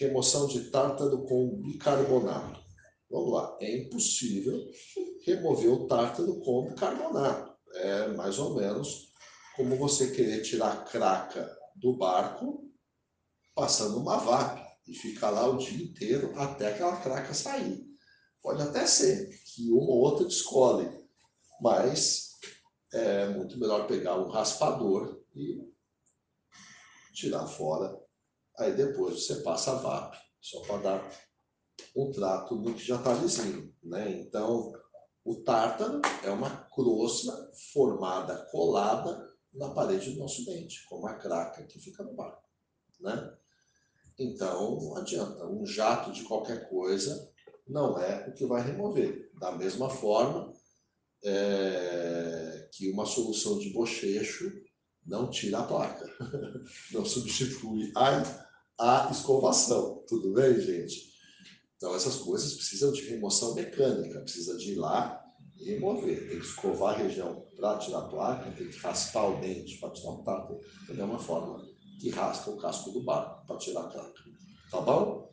remoção de tártaro com bicarbonato. Vamos lá, é impossível remover o tártaro com bicarbonato. É mais ou menos como você querer tirar a craca do barco passando uma VAP e ficar lá o dia inteiro até aquela craca sair. Pode até ser que uma ou outra descole, mas é muito melhor pegar um raspador e tirar fora. Aí depois você passa a VAP, só para dar um trato no que já está lisinho. Né? Então, o tártaro é uma crosta formada, colada na parede do nosso dente, com uma craca que fica no barco. Né? Então, não adianta. Um jato de qualquer coisa não é o que vai remover. Da mesma forma é, que uma solução de bochecho não tira a placa, não substitui a, a escovação. Tudo bem, gente? Então, essas coisas precisam de remoção mecânica, precisa de ir lá e remover. Tem que escovar a região para tirar a placa, tem que raspar o dente para tirar o tato. Da mesma forma que raspa o casco do barco para tirar a placa. Tá bom?